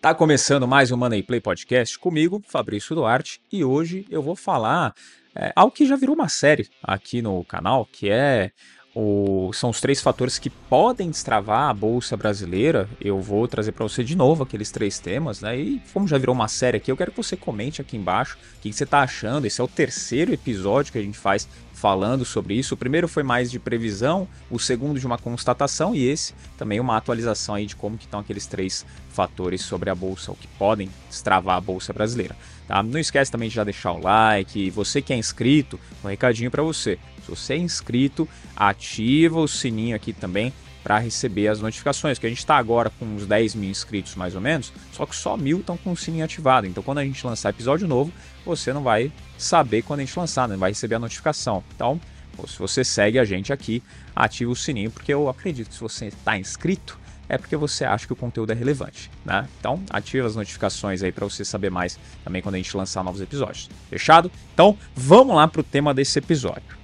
Tá começando mais um Money Play Podcast comigo, Fabrício Duarte, e hoje eu vou falar é, algo que já virou uma série aqui no canal, que é o, são os três fatores que podem destravar a bolsa brasileira. Eu vou trazer para você de novo aqueles três temas, né? E como já virou uma série aqui, eu quero que você comente aqui embaixo o que, que você está achando. Esse é o terceiro episódio que a gente faz falando sobre isso. O primeiro foi mais de previsão, o segundo de uma constatação e esse também uma atualização aí de como que estão aqueles três fatores sobre a bolsa, o que podem destravar a bolsa brasileira. Tá? Não esquece também de já deixar o like. Você que é inscrito, um recadinho para você. Se você é inscrito, ativa o sininho aqui também para receber as notificações, que a gente está agora com uns 10 mil inscritos mais ou menos, só que só mil estão com o sininho ativado. Então quando a gente lançar episódio novo, você não vai saber quando a gente lançar, né? vai receber a notificação. Então, se você segue a gente aqui, ativa o sininho, porque eu acredito que se você está inscrito, é porque você acha que o conteúdo é relevante, né? Então, ativa as notificações aí para você saber mais também quando a gente lançar novos episódios. Fechado? Então, vamos lá para o tema desse episódio.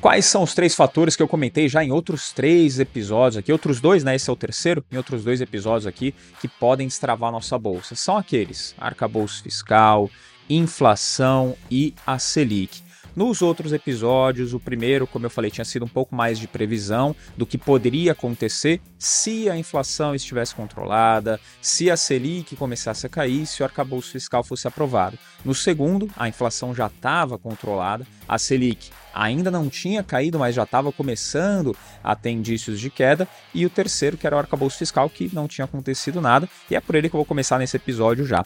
Quais são os três fatores que eu comentei já em outros três episódios aqui, outros dois, né? Esse é o terceiro, em outros dois episódios aqui, que podem destravar nossa bolsa? São aqueles: arcabouço fiscal, inflação e a Selic. Nos outros episódios, o primeiro, como eu falei, tinha sido um pouco mais de previsão do que poderia acontecer se a inflação estivesse controlada, se a Selic começasse a cair, se o arcabouço fiscal fosse aprovado. No segundo, a inflação já estava controlada, a Selic ainda não tinha caído, mas já estava começando a ter indícios de queda, e o terceiro, que era o arcabouço fiscal, que não tinha acontecido nada, e é por ele que eu vou começar nesse episódio já.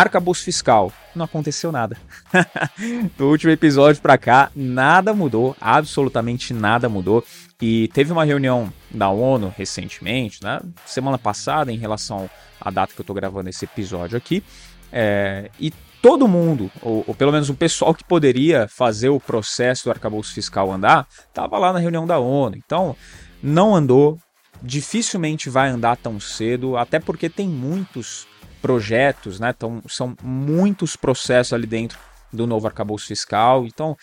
Arcabouço fiscal, não aconteceu nada. Do último episódio para cá, nada mudou, absolutamente nada mudou. E teve uma reunião da ONU recentemente, né, semana passada, em relação à data que eu estou gravando esse episódio aqui. É, e todo mundo, ou, ou, pelo menos o pessoal que poderia fazer o processo do arcabouço fiscal andar, estava lá na reunião da ONU. Então, não andou, dificilmente vai andar tão cedo, até porque tem muitos projetos, né? Então, são muitos processos ali dentro do novo arcabouço fiscal. Então,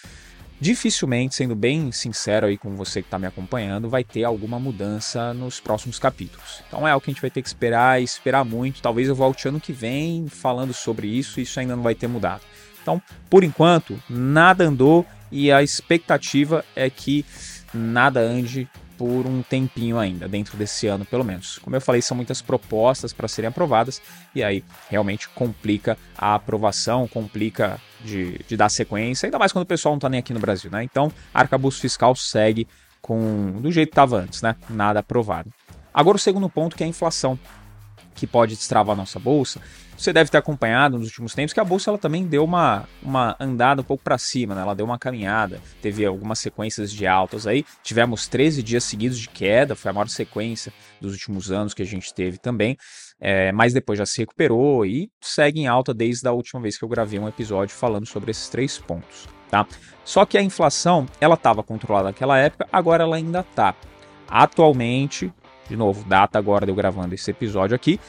dificilmente, sendo bem sincero aí com você que está me acompanhando, vai ter alguma mudança nos próximos capítulos. Então é o que a gente vai ter que esperar e esperar muito. Talvez eu volte ano que vem falando sobre isso isso ainda não vai ter mudado. Então, por enquanto, nada andou e a expectativa é que nada ande por um tempinho ainda, dentro desse ano pelo menos. Como eu falei, são muitas propostas para serem aprovadas e aí realmente complica a aprovação, complica de, de dar sequência, ainda mais quando o pessoal não está nem aqui no Brasil, né? Então, arcabouço fiscal segue com do jeito que estava antes, né? Nada aprovado. Agora o segundo ponto que é a inflação, que pode destravar a nossa bolsa você deve ter acompanhado nos últimos tempos que a bolsa ela também deu uma, uma andada um pouco para cima, né? ela deu uma caminhada, teve algumas sequências de altas aí. Tivemos 13 dias seguidos de queda, foi a maior sequência dos últimos anos que a gente teve também. É, mas depois já se recuperou e segue em alta desde a última vez que eu gravei um episódio falando sobre esses três pontos. Tá? Só que a inflação ela estava controlada naquela época, agora ela ainda está. Atualmente, de novo, data agora de eu gravando esse episódio aqui,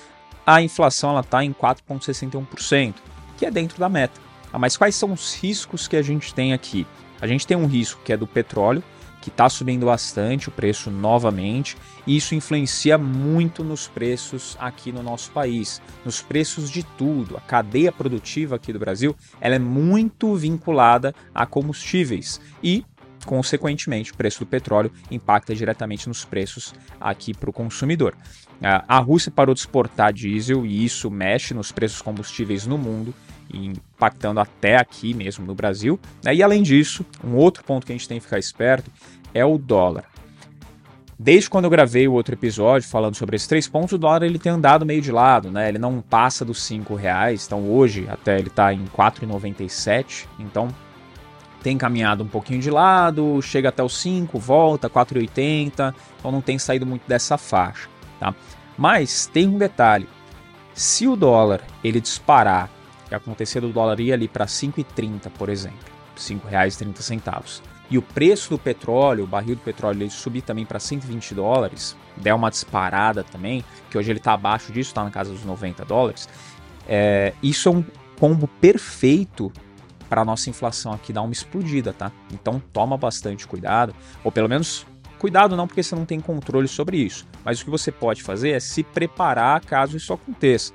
a inflação está em 4,61%, que é dentro da meta. Ah, mas quais são os riscos que a gente tem aqui? A gente tem um risco que é do petróleo, que está subindo bastante o preço novamente, e isso influencia muito nos preços aqui no nosso país, nos preços de tudo. A cadeia produtiva aqui do Brasil ela é muito vinculada a combustíveis e consequentemente, o preço do petróleo impacta diretamente nos preços aqui para o consumidor. A Rússia parou de exportar diesel e isso mexe nos preços combustíveis no mundo, impactando até aqui mesmo no Brasil. E além disso, um outro ponto que a gente tem que ficar esperto é o dólar. Desde quando eu gravei o outro episódio falando sobre esses três pontos, o dólar ele tem andado meio de lado, né? Ele não passa dos cinco reais. Então hoje até ele está em 4,97. Então tem caminhado um pouquinho de lado, chega até os 5, volta 4,80. Então não tem saído muito dessa faixa. Tá? Mas tem um detalhe: se o dólar ele disparar, que acontecer do dólar ir ali para 5,30, por exemplo, R$ 5,30, e o preço do petróleo, o barril do petróleo, ele subir também para 120 dólares, der uma disparada também, que hoje ele está abaixo disso, está na casa dos 90 dólares, é, isso é um combo perfeito para nossa inflação aqui dar uma explodida, tá? Então toma bastante cuidado, ou pelo menos Cuidado não porque você não tem controle sobre isso, mas o que você pode fazer é se preparar caso isso aconteça.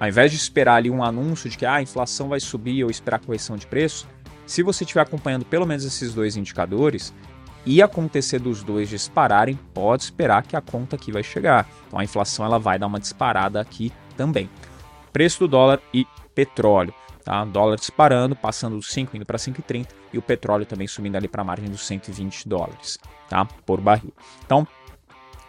Ao invés de esperar ali um anúncio de que ah, a inflação vai subir ou esperar correção de preço, se você estiver acompanhando pelo menos esses dois indicadores e acontecer dos dois dispararem, pode esperar que a conta aqui vai chegar. Então a inflação ela vai dar uma disparada aqui também. Preço do dólar e petróleo. Tá? Dólar disparando, passando dos 5 indo para 5,30 e o petróleo também subindo ali para a margem dos 120 dólares tá? por barril. Então,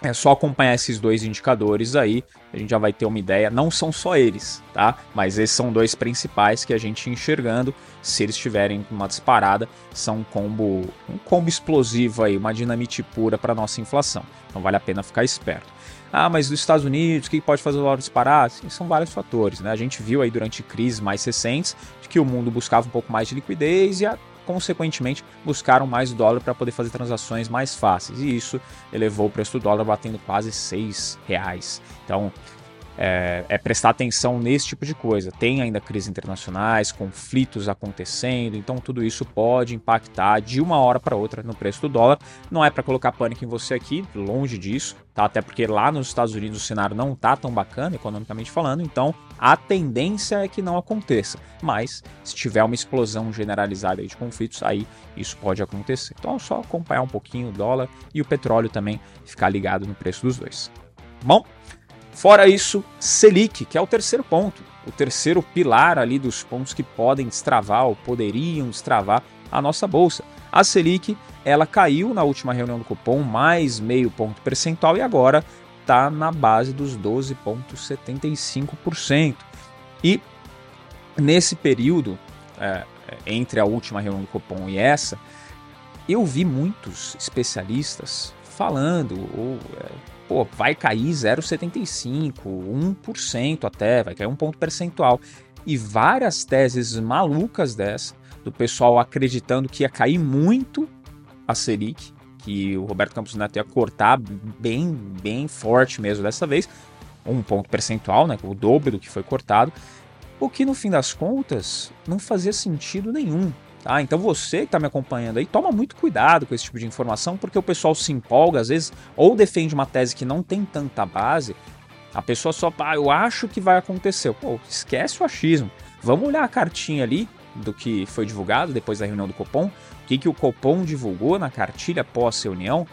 é só acompanhar esses dois indicadores aí, a gente já vai ter uma ideia. Não são só eles, tá? Mas esses são dois principais que a gente enxergando, se eles tiverem uma disparada, são um combo, um combo explosivo aí, uma dinamite pura para nossa inflação. Então vale a pena ficar esperto. Ah, mas dos Estados Unidos, o que pode fazer o dólar disparar? Sim, são vários fatores, né? A gente viu aí durante crises mais recentes que o mundo buscava um pouco mais de liquidez e a consequentemente, buscaram mais dólar para poder fazer transações mais fáceis. E isso elevou o preço do dólar batendo quase 6 reais. Então, é, é, prestar atenção nesse tipo de coisa. Tem ainda crises internacionais, conflitos acontecendo, então tudo isso pode impactar de uma hora para outra no preço do dólar. Não é para colocar pânico em você aqui, longe disso, tá? Até porque lá nos Estados Unidos o cenário não tá tão bacana economicamente falando, então a tendência é que não aconteça. Mas se tiver uma explosão generalizada de conflitos, aí isso pode acontecer. Então é só acompanhar um pouquinho o dólar e o petróleo também, ficar ligado no preço dos dois. Bom, Fora isso, Selic, que é o terceiro ponto, o terceiro pilar ali dos pontos que podem destravar ou poderiam destravar a nossa bolsa. A Selic, ela caiu na última reunião do cupom mais meio ponto percentual e agora está na base dos 12,75%. E nesse período, é, entre a última reunião do cupom e essa, eu vi muitos especialistas falando ou é, pô, vai cair 0,75, 1% até, vai cair um ponto percentual. E várias teses malucas dessa, do pessoal acreditando que ia cair muito a Selic, que o Roberto Campos Neto ia cortar bem, bem forte mesmo dessa vez, um ponto percentual, né, o dobro do que foi cortado, o que no fim das contas não fazia sentido nenhum. Tá? Então você que está me acompanhando aí, toma muito cuidado com esse tipo de informação, porque o pessoal se empolga, às vezes, ou defende uma tese que não tem tanta base, a pessoa só, ah, eu acho que vai acontecer. Pô, esquece o achismo. Vamos olhar a cartinha ali do que foi divulgado depois da reunião do Copom, o que, que o Copom divulgou na cartilha pós-reunião.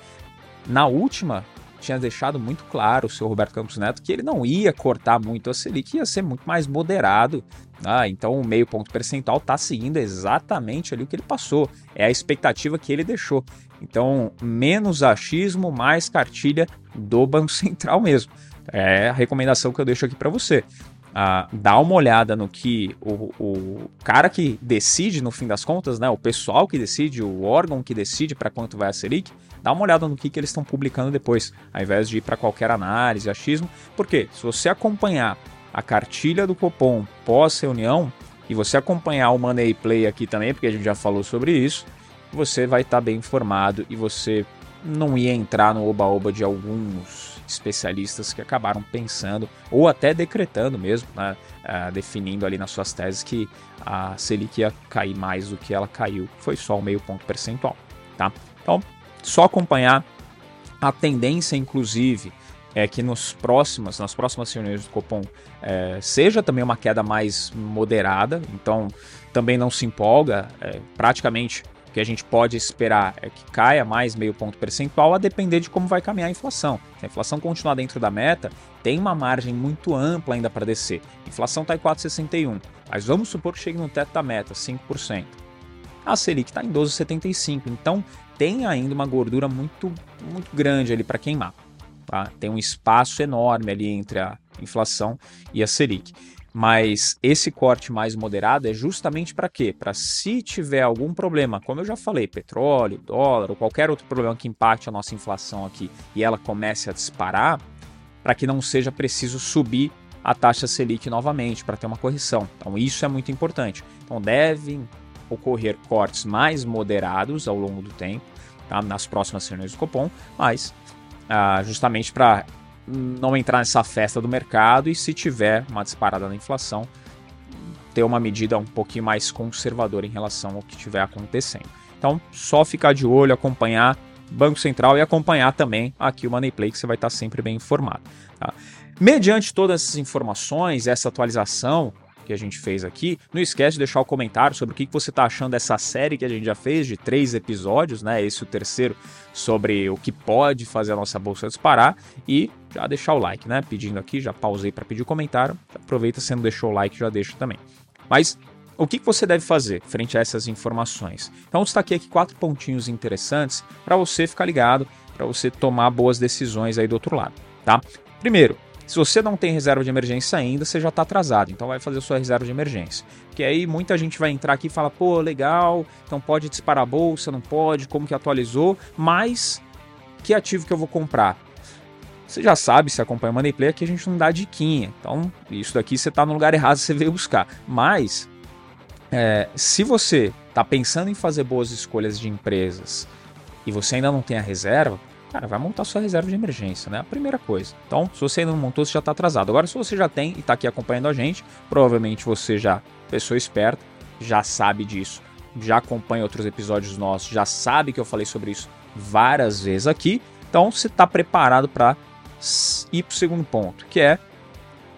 Na última, tinha deixado muito claro o senhor Roberto Campos Neto que ele não ia cortar muito a Selic, ia ser muito mais moderado. Ah, então o meio ponto percentual está seguindo exatamente ali o que ele passou. É a expectativa que ele deixou. Então, menos achismo, mais cartilha do Banco Central mesmo. É a recomendação que eu deixo aqui para você. Ah, dá uma olhada no que o, o cara que decide, no fim das contas, né, o pessoal que decide, o órgão que decide para quanto vai a Selic, dá uma olhada no que, que eles estão publicando depois, ao invés de ir para qualquer análise, achismo. Porque se você acompanhar a cartilha do Copom pós-reunião e você acompanhar o Money Play aqui também, porque a gente já falou sobre isso, você vai estar tá bem informado e você não ia entrar no oba-oba de alguns especialistas que acabaram pensando ou até decretando mesmo, né, uh, definindo ali nas suas teses que a Selic ia cair mais do que ela caiu, foi só um meio ponto percentual, tá? Então, só acompanhar. A tendência, inclusive, é que nos próximos, nas próximas reuniões do Copom é, seja também uma queda mais moderada, então também não se empolga, é, praticamente o que a gente pode esperar é que caia mais meio ponto percentual a depender de como vai caminhar a inflação. Se a inflação continuar dentro da meta, tem uma margem muito ampla ainda para descer. A inflação está em 4,61, mas vamos supor que chegue no teto da meta, 5%. A Selic está em 12,75, então tem ainda uma gordura muito, muito grande ali para queimar. Tá? Tem um espaço enorme ali entre a inflação e a Selic. Mas esse corte mais moderado é justamente para quê? Para se tiver algum problema, como eu já falei, petróleo, dólar ou qualquer outro problema que impacte a nossa inflação aqui e ela comece a disparar, para que não seja preciso subir a taxa Selic novamente para ter uma correção. Então isso é muito importante. Então devem ocorrer cortes mais moderados ao longo do tempo, tá? nas próximas reuniões do Copom, mas ah, justamente para não entrar nessa festa do mercado e se tiver uma disparada na inflação, ter uma medida um pouquinho mais conservadora em relação ao que estiver acontecendo. Então, só ficar de olho, acompanhar, Banco Central e acompanhar também aqui o Moneyplay, que você vai estar sempre bem informado. Tá? Mediante todas essas informações, essa atualização, que a gente fez aqui. Não esquece de deixar o comentário sobre o que você está achando dessa série que a gente já fez de três episódios, né? Esse é o terceiro sobre o que pode fazer a nossa bolsa disparar e já deixar o like, né? Pedindo aqui, já pausei para pedir o comentário. Aproveita se não deixou o like, já deixa também. Mas o que você deve fazer frente a essas informações? Então, destaquei aqui quatro pontinhos interessantes para você ficar ligado, para você tomar boas decisões aí do outro lado, tá? Primeiro, se você não tem reserva de emergência ainda, você já está atrasado, então vai fazer sua reserva de emergência. Que aí muita gente vai entrar aqui e fala, pô, legal, então pode disparar a bolsa, não pode, como que atualizou, mas que ativo que eu vou comprar? Você já sabe, se acompanha o Money Play, que a gente não dá diquinha. Então, isso daqui você está no lugar errado, você veio buscar. Mas, é, se você está pensando em fazer boas escolhas de empresas e você ainda não tem a reserva, cara, vai montar sua reserva de emergência, né? A primeira coisa. Então, se você ainda não montou, você já está atrasado. Agora, se você já tem e está aqui acompanhando a gente, provavelmente você já, pessoa esperta, já sabe disso, já acompanha outros episódios nossos, já sabe que eu falei sobre isso várias vezes aqui. Então, você está preparado para ir para o segundo ponto, que é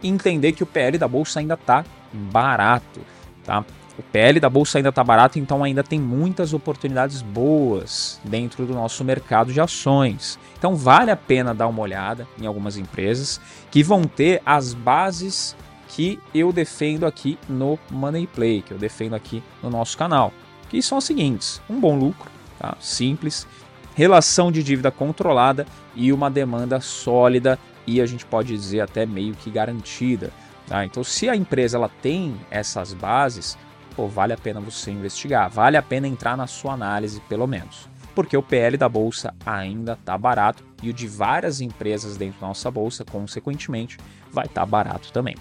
entender que o PL da bolsa ainda está barato, tá? O PL da bolsa ainda está barato, então ainda tem muitas oportunidades boas dentro do nosso mercado de ações. Então vale a pena dar uma olhada em algumas empresas que vão ter as bases que eu defendo aqui no Money Play, que eu defendo aqui no nosso canal, que são as seguintes: um bom lucro, tá? simples, relação de dívida controlada e uma demanda sólida e a gente pode dizer até meio que garantida. Tá? Então, se a empresa ela tem essas bases, pô, vale a pena você investigar, vale a pena entrar na sua análise, pelo menos. Porque o PL da bolsa ainda está barato e o de várias empresas dentro da nossa bolsa, consequentemente, vai estar tá barato também.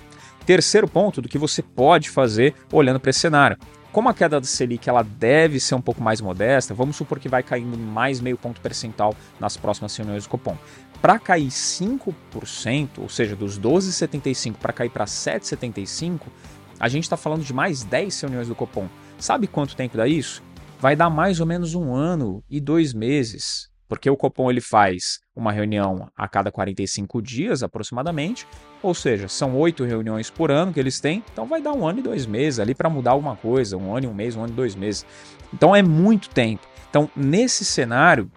Terceiro ponto do que você pode fazer olhando para esse cenário. Como a queda da Selic ela deve ser um pouco mais modesta, vamos supor que vai caindo mais meio ponto percentual nas próximas reuniões do Copom. Para cair 5%, ou seja, dos 12,75 para cair para 7,75, a gente está falando de mais 10 reuniões do Copom. Sabe quanto tempo dá isso? Vai dar mais ou menos um ano e dois meses. Porque o Copom ele faz uma reunião a cada 45 dias aproximadamente, ou seja, são oito reuniões por ano que eles têm, então vai dar um ano e dois meses ali para mudar alguma coisa, um ano e um mês, um ano e dois meses. Então é muito tempo. Então nesse cenário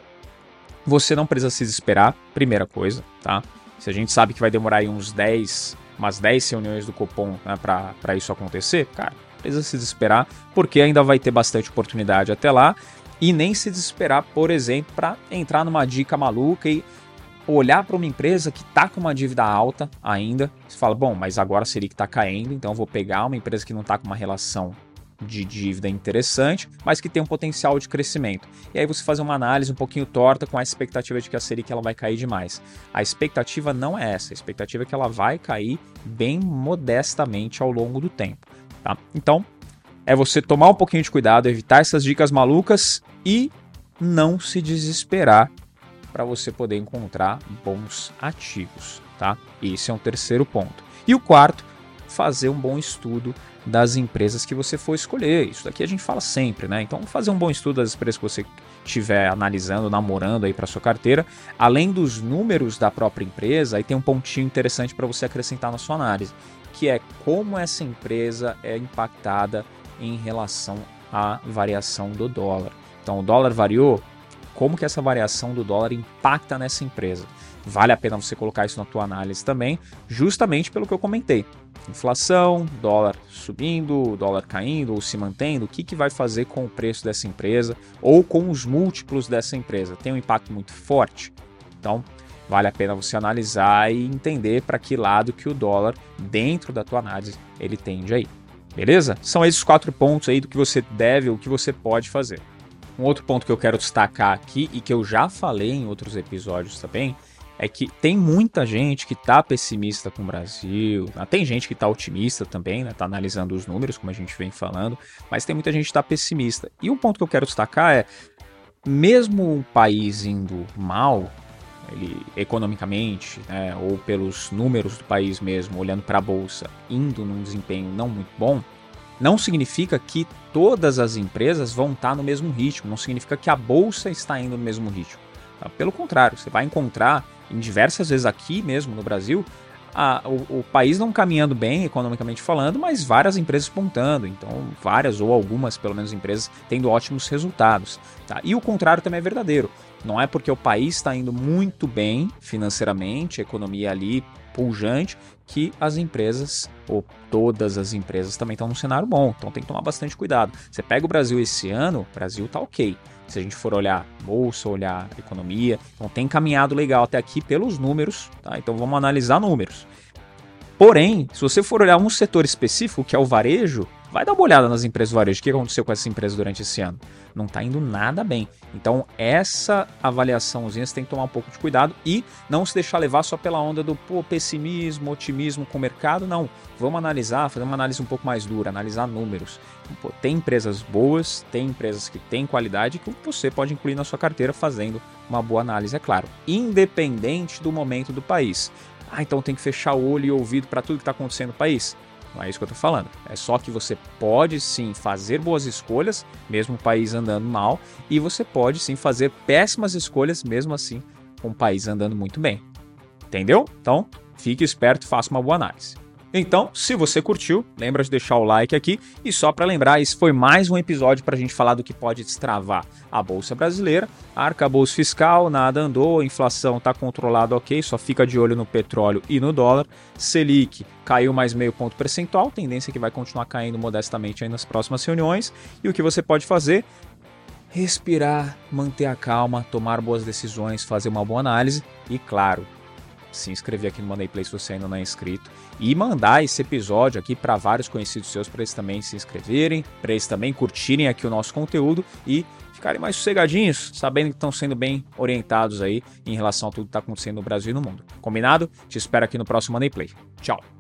você não precisa se desesperar, primeira coisa, tá? Se a gente sabe que vai demorar aí uns 10 umas 10 reuniões do Copom né, para isso acontecer, cara, precisa se desesperar, porque ainda vai ter bastante oportunidade até lá. E nem se desesperar, por exemplo, para entrar numa dica maluca e olhar para uma empresa que está com uma dívida alta ainda. Você fala, bom, mas agora a Selic está caindo, então vou pegar uma empresa que não está com uma relação de dívida interessante, mas que tem um potencial de crescimento. E aí você faz uma análise um pouquinho torta com a expectativa de que a Selic ela vai cair demais. A expectativa não é essa, a expectativa é que ela vai cair bem modestamente ao longo do tempo. Tá? Então, é você tomar um pouquinho de cuidado, evitar essas dicas malucas e não se desesperar para você poder encontrar bons ativos, tá? Esse é um terceiro ponto. E o quarto, fazer um bom estudo das empresas que você for escolher. Isso daqui a gente fala sempre, né? Então, fazer um bom estudo das empresas que você estiver analisando, namorando aí para sua carteira, além dos números da própria empresa, aí tem um pontinho interessante para você acrescentar na sua análise, que é como essa empresa é impactada em relação à variação do dólar. Então, o dólar variou, como que essa variação do dólar impacta nessa empresa? Vale a pena você colocar isso na tua análise também, justamente pelo que eu comentei. Inflação, dólar subindo, dólar caindo ou se mantendo, o que, que vai fazer com o preço dessa empresa ou com os múltiplos dessa empresa? Tem um impacto muito forte? Então, vale a pena você analisar e entender para que lado que o dólar, dentro da tua análise, ele tende aí. Beleza? São esses quatro pontos aí do que você deve ou que você pode fazer. Um outro ponto que eu quero destacar aqui e que eu já falei em outros episódios também é que tem muita gente que está pessimista com o Brasil, né? tem gente que está otimista também, né? Tá analisando os números, como a gente vem falando, mas tem muita gente que está pessimista. E um ponto que eu quero destacar é, mesmo o país indo mal, ele, economicamente, né, ou pelos números do país mesmo, olhando para a bolsa, indo num desempenho não muito bom, não significa que todas as empresas vão estar tá no mesmo ritmo, não significa que a bolsa está indo no mesmo ritmo. Tá? Pelo contrário, você vai encontrar em diversas vezes aqui mesmo no Brasil a, o, o, país não caminhando bem economicamente falando, mas várias empresas pontando, então várias ou algumas, pelo menos, empresas tendo ótimos resultados. Tá? E o contrário também é verdadeiro. Não é porque o país está indo muito bem financeiramente, a economia ali pujante, que as empresas, ou todas as empresas, também estão num cenário bom. Então tem que tomar bastante cuidado. Você pega o Brasil esse ano, o Brasil tá ok. Se a gente for olhar bolsa, olhar economia, então tem caminhado legal até aqui pelos números, tá? Então vamos analisar números. Porém, se você for olhar um setor específico, que é o varejo, vai dar uma olhada nas empresas do varejo. O que aconteceu com essas empresas durante esse ano? Não está indo nada bem. Então, essa avaliaçãozinha você tem que tomar um pouco de cuidado e não se deixar levar só pela onda do pô, pessimismo, otimismo com o mercado. Não. Vamos analisar, fazer uma análise um pouco mais dura, analisar números. Pô, tem empresas boas, tem empresas que têm qualidade que você pode incluir na sua carteira fazendo uma boa análise, é claro. Independente do momento do país. Ah, então tem que fechar o olho e o ouvido para tudo que está acontecendo no país. Não é isso que eu estou falando. É só que você pode sim fazer boas escolhas, mesmo o país andando mal, e você pode sim fazer péssimas escolhas, mesmo assim, com o país andando muito bem. Entendeu? Então, fique esperto e faça uma boa análise. Então, se você curtiu, lembra de deixar o like aqui. E só para lembrar, esse foi mais um episódio para a gente falar do que pode destravar a Bolsa Brasileira. Arcabouço fiscal, nada andou, inflação está controlada ok, só fica de olho no petróleo e no dólar. Selic caiu mais meio ponto percentual, tendência que vai continuar caindo modestamente aí nas próximas reuniões. E o que você pode fazer? Respirar, manter a calma, tomar boas decisões, fazer uma boa análise e, claro, se inscrever aqui no Money Play se você ainda não é inscrito e mandar esse episódio aqui para vários conhecidos seus para eles também se inscreverem, para eles também curtirem aqui o nosso conteúdo e ficarem mais sossegadinhos, sabendo que estão sendo bem orientados aí em relação a tudo que está acontecendo no Brasil e no mundo. Combinado? Te espero aqui no próximo Money Play. Tchau.